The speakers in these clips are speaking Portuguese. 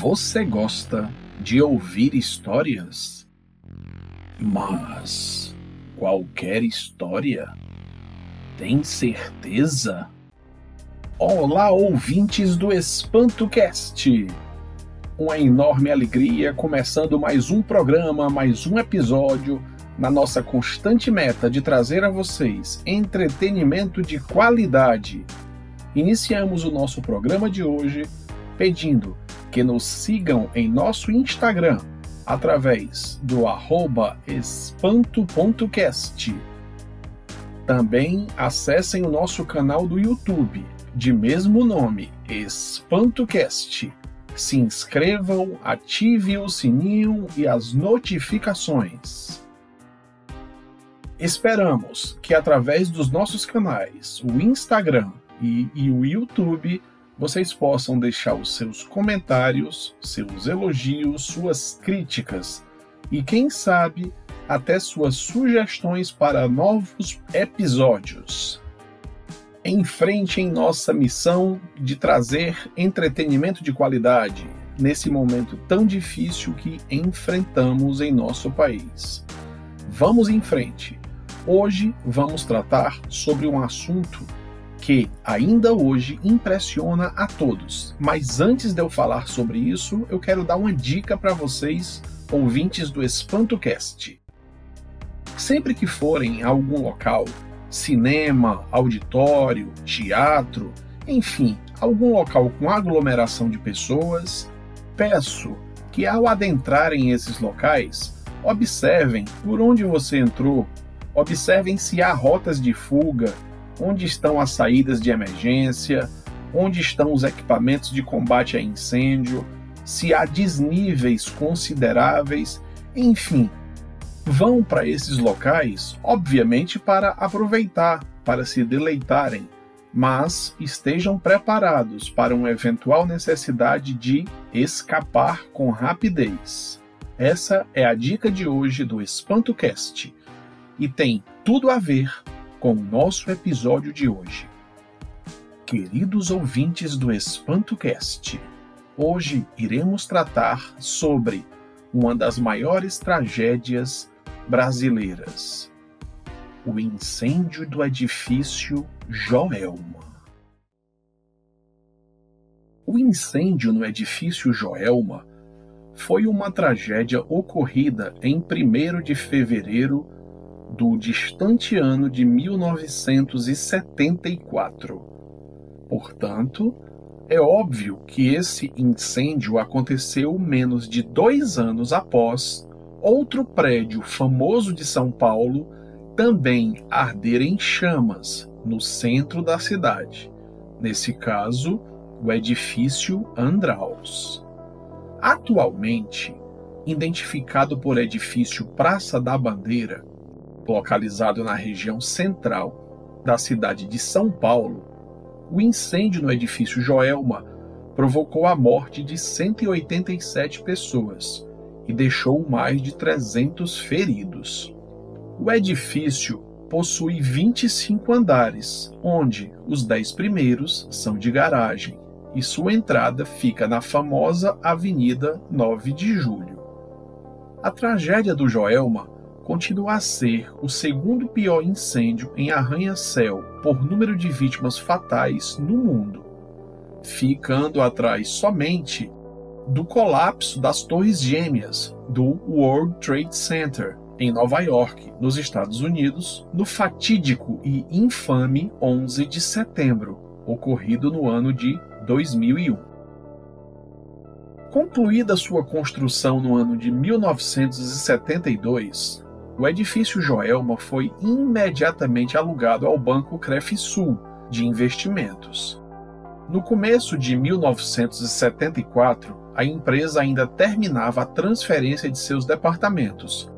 Você gosta de ouvir histórias? Mas qualquer história? Tem certeza? Olá, ouvintes do EspantoCast! Uma enorme alegria começando mais um programa, mais um episódio na nossa constante meta de trazer a vocês entretenimento de qualidade. Iniciamos o nosso programa de hoje pedindo que nos sigam em nosso Instagram através do espanto.cast. Também acessem o nosso canal do YouTube, de mesmo nome, EspantoCast. Se inscrevam, ative o sininho e as notificações. Esperamos que através dos nossos canais, o Instagram e, e o YouTube, vocês possam deixar os seus comentários, seus elogios, suas críticas e, quem sabe, até suas sugestões para novos episódios. Em frente em nossa missão de trazer entretenimento de qualidade nesse momento tão difícil que enfrentamos em nosso país. Vamos em frente. Hoje vamos tratar sobre um assunto que ainda hoje impressiona a todos. Mas antes de eu falar sobre isso, eu quero dar uma dica para vocês, ouvintes do EspantoCast. Sempre que forem a algum local, cinema, auditório, teatro, enfim, algum local com aglomeração de pessoas, peço que ao adentrarem esses locais, observem por onde você entrou, observem se há rotas de fuga, onde estão as saídas de emergência, onde estão os equipamentos de combate a incêndio, se há desníveis consideráveis, enfim, vão para esses locais, obviamente para aproveitar, para se deleitarem, mas estejam preparados para uma eventual necessidade de escapar com rapidez. Essa é a dica de hoje do EspantoCast. E tem tudo a ver com o nosso episódio de hoje. Queridos ouvintes do EspantoCast, hoje iremos tratar sobre uma das maiores tragédias brasileiras: o incêndio do edifício Joelma. O incêndio no edifício Joelma foi uma tragédia ocorrida em 1 de fevereiro do distante ano de 1974. Portanto, é óbvio que esse incêndio aconteceu menos de dois anos após outro prédio famoso de São Paulo também arder em chamas no centro da cidade. Nesse caso, o edifício Andraus. Atualmente, identificado por edifício Praça da Bandeira, localizado na região central da cidade de São Paulo, o incêndio no edifício Joelma provocou a morte de 187 pessoas e deixou mais de 300 feridos. O edifício possui 25 andares, onde os 10 primeiros são de garagem, e sua entrada fica na famosa Avenida 9 de Julho. A tragédia do Joelma continua a ser o segundo pior incêndio em arranha-céu por número de vítimas fatais no mundo, ficando atrás somente do colapso das Torres Gêmeas do World Trade Center em Nova York, nos Estados Unidos, no fatídico e infame 11 de setembro, ocorrido no ano de 2001. Concluída sua construção no ano de 1972, o edifício Joelma foi imediatamente alugado ao Banco Crefisul de Investimentos. No começo de 1974, a empresa ainda terminava a transferência de seus departamentos,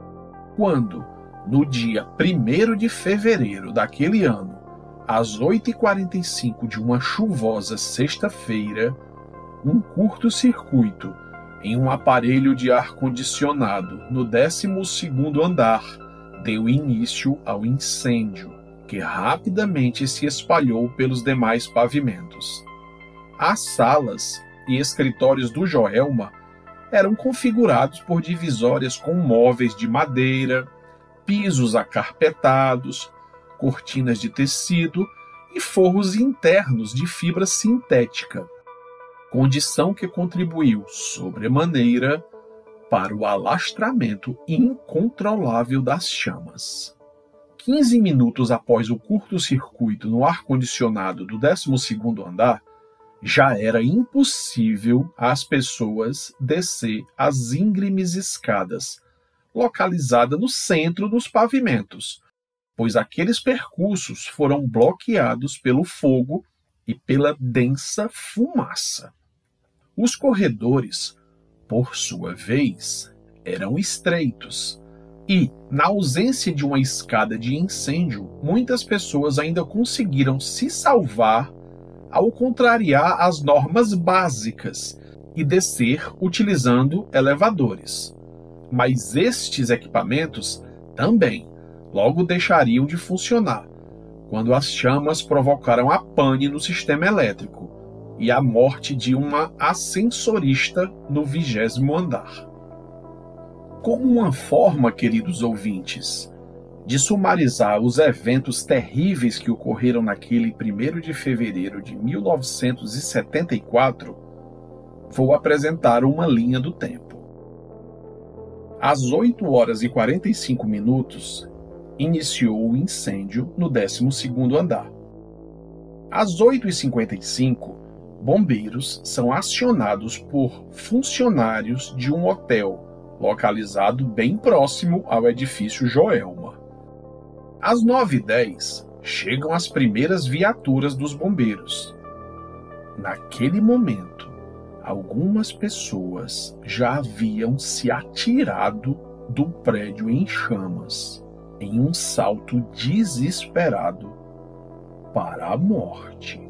quando, no dia 1 de fevereiro daquele ano, às 8h45 de uma chuvosa sexta-feira, um curto-circuito em um aparelho de ar-condicionado no 12º andar, deu início ao incêndio, que rapidamente se espalhou pelos demais pavimentos. As salas e escritórios do Joelma eram configurados por divisórias com móveis de madeira, pisos acarpetados, cortinas de tecido e forros internos de fibra sintética, condição que contribuiu sobremaneira para o alastramento incontrolável das chamas. 15 minutos após o curto-circuito no ar-condicionado do 12º andar, já era impossível às pessoas descer as íngremes escadas, localizada no centro dos pavimentos, pois aqueles percursos foram bloqueados pelo fogo e pela densa fumaça. Os corredores, por sua vez, eram estreitos e, na ausência de uma escada de incêndio, muitas pessoas ainda conseguiram se salvar ao contrariar as normas básicas e descer utilizando elevadores. Mas estes equipamentos também logo deixariam de funcionar quando as chamas provocaram a pane no sistema elétrico e a morte de uma ascensorista no vigésimo andar. Como uma forma, queridos ouvintes, de sumarizar os eventos terríveis que ocorreram naquele 1 de fevereiro de 1974, vou apresentar uma linha do tempo. Às 8 horas e 45 minutos, iniciou o incêndio no 12º andar. Às 8h55, bombeiros são acionados por funcionários de um hotel localizado bem próximo ao edifício Joelma. Às 9h10, chegam as primeiras viaturas dos bombeiros. Naquele momento, algumas pessoas já haviam se atirado do prédio em chamas em um salto desesperado para a morte.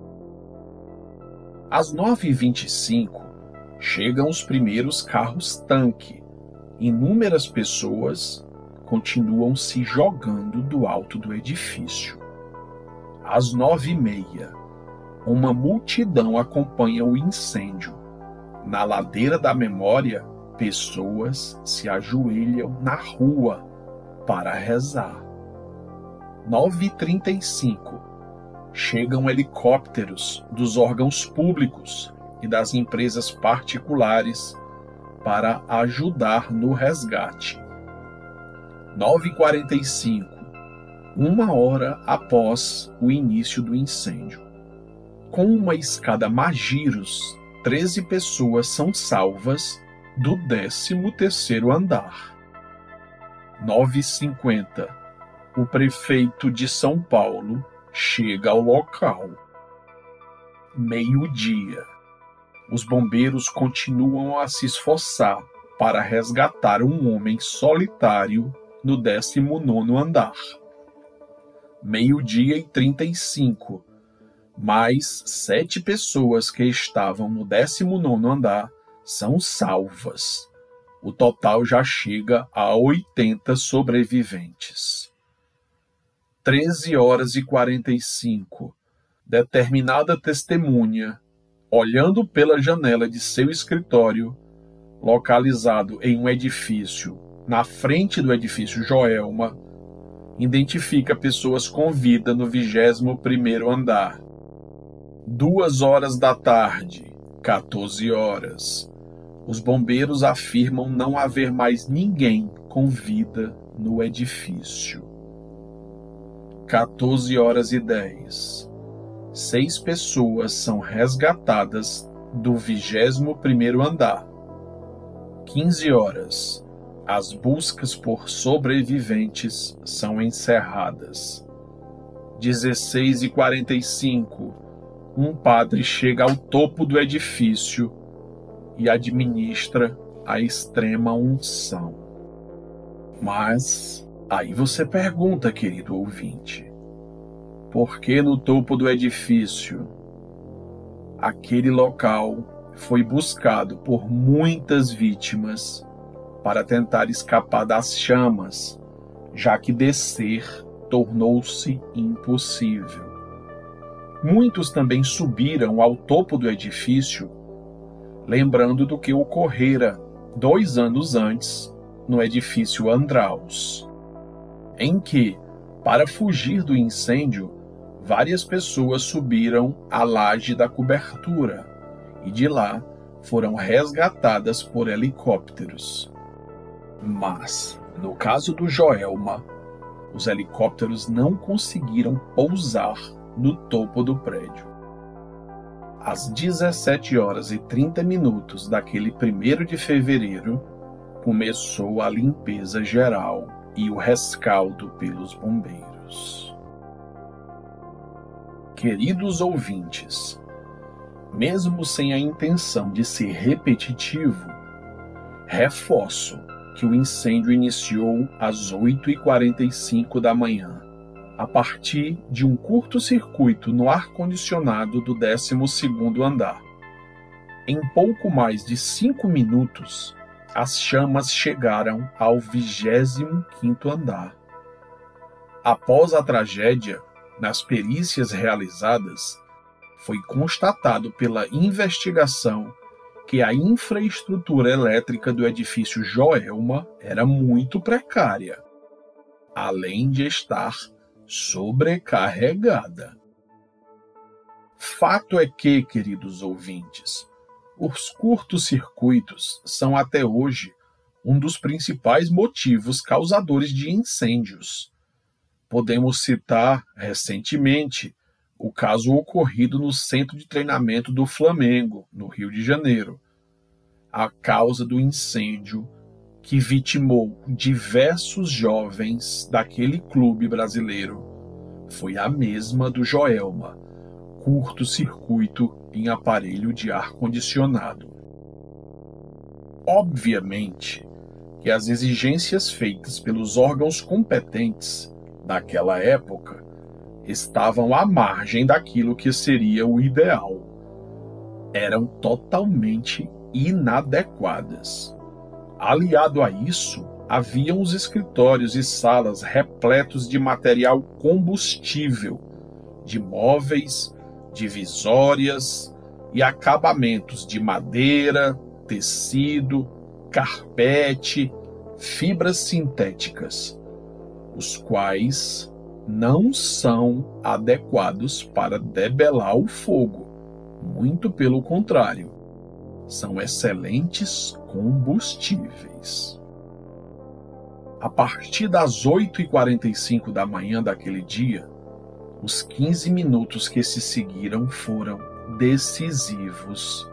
Às 9h25, chegam os primeiros carros-tanque. Inúmeras pessoas continuam se jogando do alto do edifício. Às nove e meia, uma multidão acompanha o incêndio. Na ladeira da memória, pessoas se ajoelham na rua para rezar. 9h35 chegam helicópteros dos órgãos públicos e das empresas particulares para ajudar no resgate. 9h45, uma hora após o início do incêndio. Com uma escada Magiros, 13 pessoas são salvas do 13º andar. 9h50. O prefeito de São Paulo chega ao local. Meio-dia. Os bombeiros continuam a se esforçar para resgatar um homem solitário no 19 andar. Meio-dia e 35. Mais sete pessoas que estavam no 19 andar são salvas o total já chega a 80 sobreviventes. 13 horas e 45. Determinada testemunha, olhando pela janela de seu escritório, localizado em um edifício na frente do edifício Joelma, identifica pessoas com vida no 21º andar. Duas horas da tarde, 14 horas os bombeiros afirmam não haver mais ninguém com vida no edifício. 14 horas e 10. Seis pessoas são resgatadas do 21º andar. 15 horas. As buscas por sobreviventes são encerradas. 16 e 45. Um padre chega ao topo do edifício e administra a extrema unção. Mas aí você pergunta, querido ouvinte, por que no topo do edifício aquele local foi buscado por muitas vítimas para tentar escapar das chamas, já que descer tornou-se impossível. Muitos também subiram ao topo do edifício lembrando do que ocorrera dois anos antes no edifício Andraus, em que, para fugir do incêndio, várias pessoas subiram a laje da cobertura e de lá foram resgatadas por helicópteros. Mas, no caso do Joelma, os helicópteros não conseguiram pousar no topo do prédio. Às 17 horas e 30 minutos daquele 1 de fevereiro, começou a limpeza geral e o rescaldo pelos bombeiros. Queridos ouvintes, mesmo sem a intenção de ser repetitivo, reforço que o incêndio iniciou às 8h45 da manhã, a partir de um curto-circuito no ar-condicionado do 12º andar. Em pouco mais de cinco minutos, as chamas chegaram ao 25º andar. Após a tragédia, nas perícias realizadas, foi constatado pela investigação que a infraestrutura elétrica do edifício Joelma era muito precária, além de estar sobrecarregada. Fato é que, queridos ouvintes, os curtos-circuitos são até hoje um dos principais motivos causadores de incêndios. Podemos citar, recentemente, o caso ocorrido no centro de treinamento do Flamengo, no Rio de Janeiro, a causa do incêndio que vitimou diversos jovens daquele clube brasileiro foi a mesma do Joelma, curto-circuito em aparelho de ar-condicionado. Obviamente que as exigências feitas pelos órgãos competentes daquela época estavam à margem daquilo que seria o ideal. Eram totalmente inadequadas. Aliado a isso, haviam os escritórios e salas repletos de material combustível, de móveis, divisórias e acabamentos de madeira, tecido, carpete, fibras sintéticas, os quais não são adequados para debelar o fogo, muito pelo contrário, são excelentes combustíveis. A partir das 8h45 da manhã daquele dia, os 15 minutos que se seguiram foram decisivos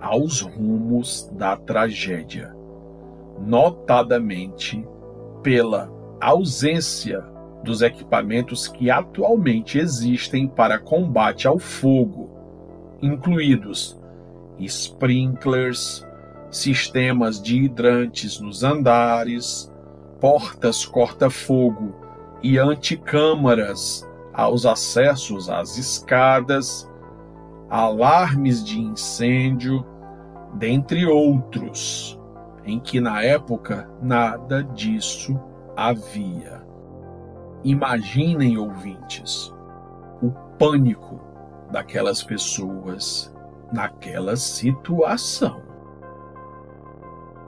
aos rumos da tragédia, notadamente pela ausência dos equipamentos que atualmente existem para combate ao fogo, incluídos sprinklers, sistemas de hidrantes nos andares, portas corta-fogo e anticâmaras aos acessos às escadas, alarmes de incêndio, dentre outros, em que na época nada disso havia. Imaginem, ouvintes, o pânico daquelas pessoas naquela situação.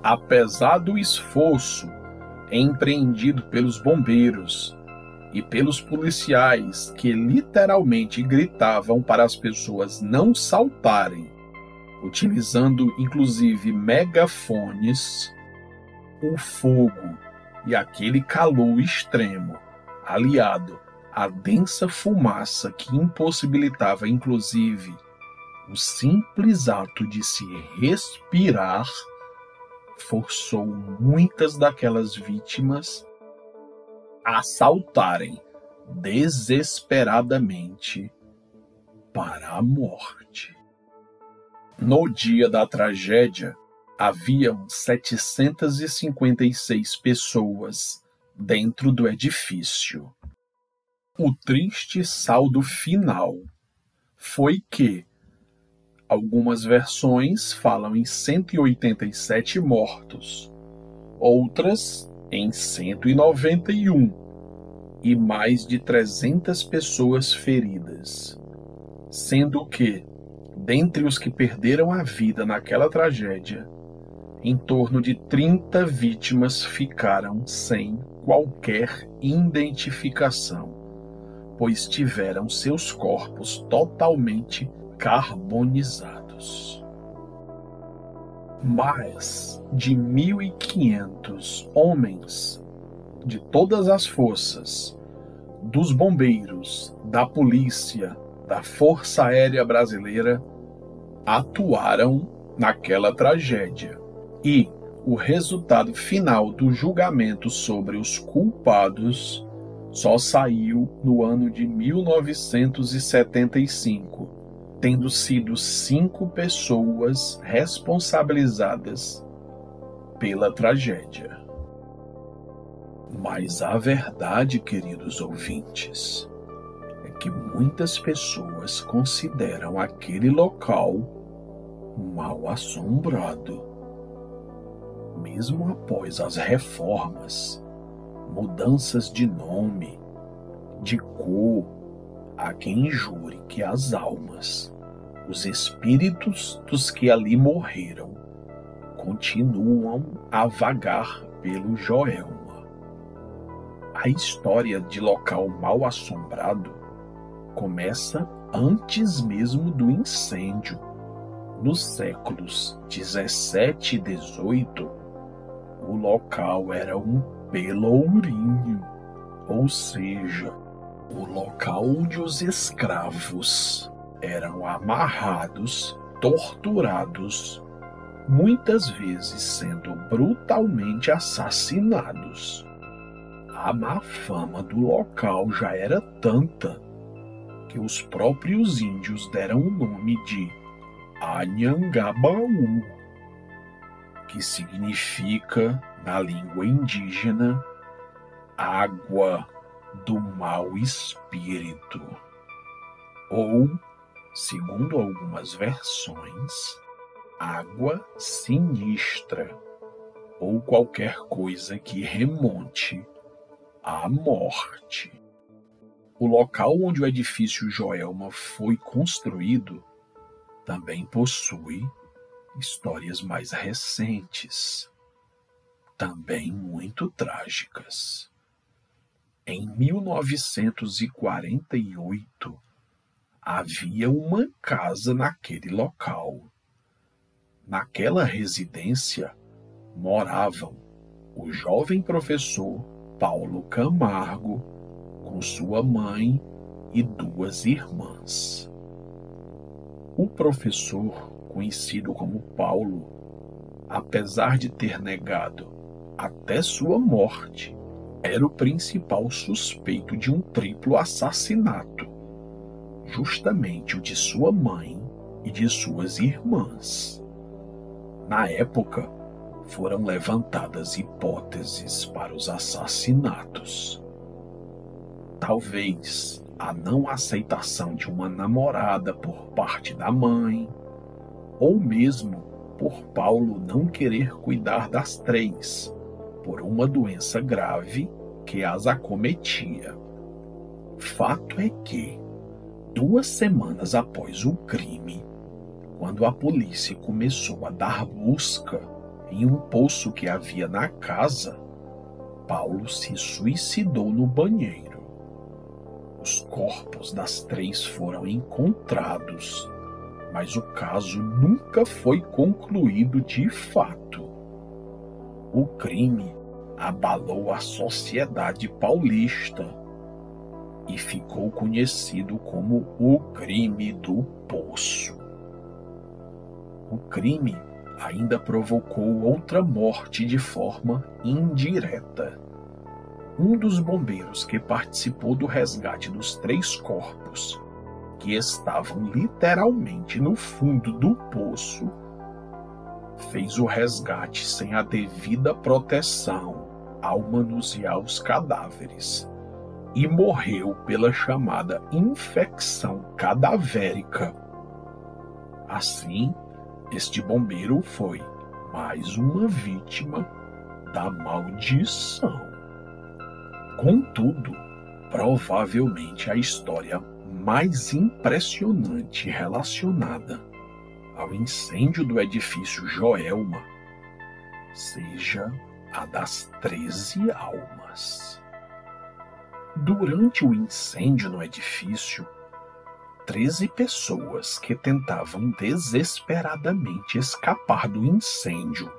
Apesar do esforço empreendido pelos bombeiros e pelos policiais que literalmente gritavam para as pessoas não saltarem, utilizando inclusive megafones, o fogo e aquele calor extremo, aliado à densa fumaça que impossibilitava inclusive o simples ato de se respirar forçou muitas daquelas vítimas a saltarem desesperadamente para a morte. No dia da tragédia, haviam 756 pessoas dentro do edifício. O triste saldo final foi que Algumas versões falam em 187 mortos, outras em 191 e mais de 300 pessoas feridas, sendo que Dentre os que perderam a vida naquela tragédia, em torno de 30 vítimas ficaram sem qualquer identificação, pois tiveram seus corpos totalmente carbonizados. Mais de 1.500 homens de todas as forças, dos bombeiros, da polícia, da Força Aérea Brasileira, atuaram naquela tragédia. E o resultado final do julgamento sobre os culpados só saiu no ano de 1975, tendo sido cinco pessoas responsabilizadas pela tragédia. Mas a verdade, queridos ouvintes, é que muitas pessoas consideram aquele local mal assombrado mesmo após as reformas, mudanças de nome, de cor, há quem jure que as almas, os espíritos dos que ali morreram, continuam a vagar pelo Joelma. A história de local mal assombrado começa antes mesmo do incêndio, nos séculos 17 e 18, o local era um pelourinho, ou seja, o local onde os escravos eram amarrados, torturados, muitas vezes sendo brutalmente assassinados. A má fama do local já era tanta que os próprios índios deram o nome de Anhangabaú que significa, na língua indígena, água do mau espírito, ou, segundo algumas versões, água sinistra, ou qualquer coisa que remonte à morte. O local onde o edifício Joelma foi construído também possui histórias mais recentes, também muito trágicas. Em 1948, havia uma casa naquele local. Naquela residência moravam o jovem professor Paulo Camargo com sua mãe e duas irmãs. O professor conhecido como Paulo, apesar de ter negado até sua morte, era o principal suspeito de um triplo assassinato, justamente o de sua mãe e de suas irmãs. Na época, foram levantadas hipóteses para os assassinatos. Talvez a não aceitação de uma namorada por parte da mãe, ou mesmo por Paulo não querer cuidar das três, por uma doença grave que as acometia. Fato é que, duas semanas após o crime, quando a polícia começou a dar busca em um poço que havia na casa, Paulo se suicidou no banheiro. Os corpos das três foram encontrados mas o caso nunca foi concluído de fato. O crime abalou a sociedade paulista e ficou conhecido como o crime do poço. O crime ainda provocou outra morte de forma indireta. Um dos bombeiros que participou do resgate dos três corpos que estavam literalmente no fundo do poço, fez o resgate sem a devida proteção ao manusear os cadáveres e morreu pela chamada infecção cadavérica. Assim, este bombeiro foi mais uma vítima da maldição. Contudo, provavelmente a história mais impressionante relacionada ao incêndio do edifício Joelma seja a das treze almas. Durante o incêndio no edifício, treze pessoas que tentavam desesperadamente escapar do incêndio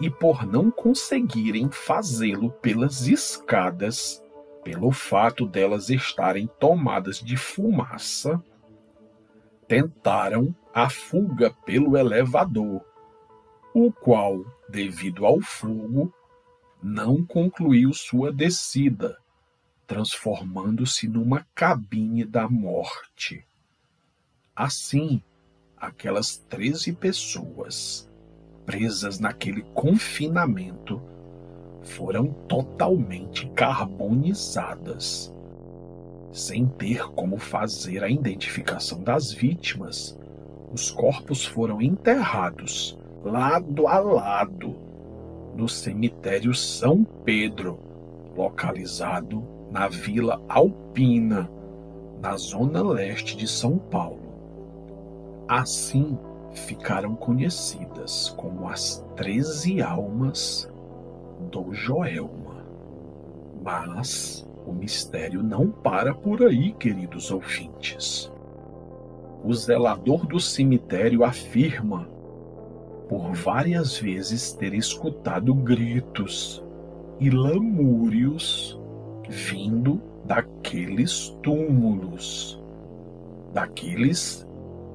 e por não conseguirem fazê-lo pelas escadas, pelo fato delas estarem tomadas de fumaça, tentaram a fuga pelo elevador, o qual, devido ao fogo, não concluiu sua descida, transformando-se numa cabine da morte. Assim, aquelas treze pessoas presas naquele confinamento foram totalmente carbonizadas. Sem ter como fazer a identificação das vítimas, os corpos foram enterrados lado a lado no cemitério São Pedro, localizado na Vila Alpina, na zona leste de São Paulo. Assim, ficaram conhecidas como as Treze Almas do Joelma. Mas o mistério não para por aí, queridos ouvintes. O zelador do cemitério afirma por várias vezes ter escutado gritos e lamúrios vindo daqueles túmulos, daqueles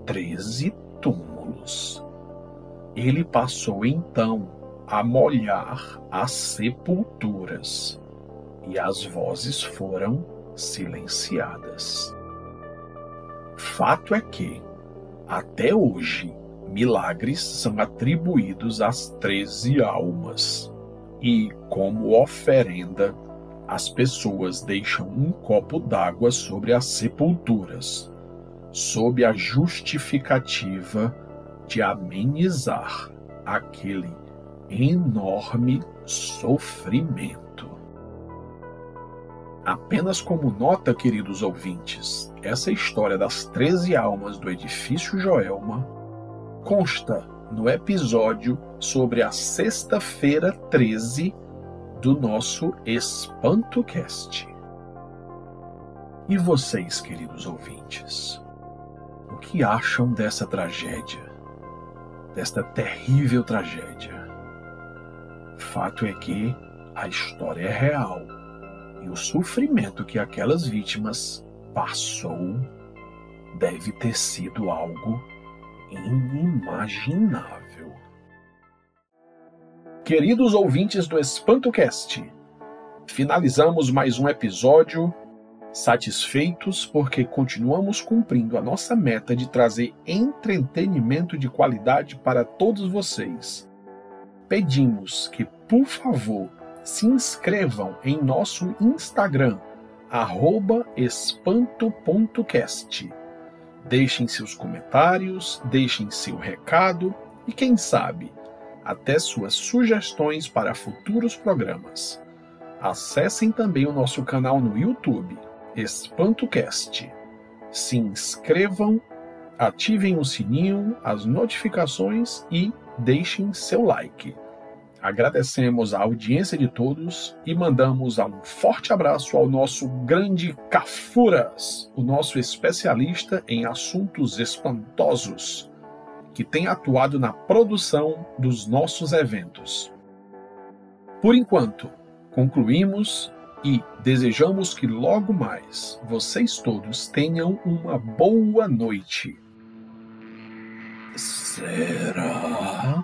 treze túmulos. Ele passou então a molhar as sepulturas e as vozes foram silenciadas. Fato é que, até hoje, milagres são atribuídos às treze almas e, como oferenda, as pessoas deixam um copo d'água sobre as sepulturas, sob a justificativa de amenizar aquele enorme sofrimento. Apenas como nota, queridos ouvintes, essa história das 13 almas do edifício Joelma consta no episódio sobre a sexta-feira 13 do nosso EspantoCast. E vocês, queridos ouvintes, o que acham dessa tragédia? desta terrível tragédia. Fato é que a história é real e o sofrimento que aquelas vítimas passou deve ter sido algo inimaginável. Queridos ouvintes do EspantoCast, finalizamos mais um episódio satisfeitos porque continuamos cumprindo a nossa meta de trazer entretenimento de qualidade para todos vocês. Pedimos que, por favor, se inscrevam em nosso Instagram, espanto.cast. Deixem seus comentários, deixem seu recado e, quem sabe, até suas sugestões para futuros programas. Acessem também o nosso canal no YouTube EspantoCast. Se inscrevam, ativem o sininho, as notificações e deixem seu like. Agradecemos a audiência de todos e mandamos um forte abraço ao nosso grande Cafuras, o nosso especialista em assuntos espantosos, que tem atuado na produção dos nossos eventos. Por enquanto, concluímos e desejamos que logo mais vocês todos tenham uma boa noite. Será?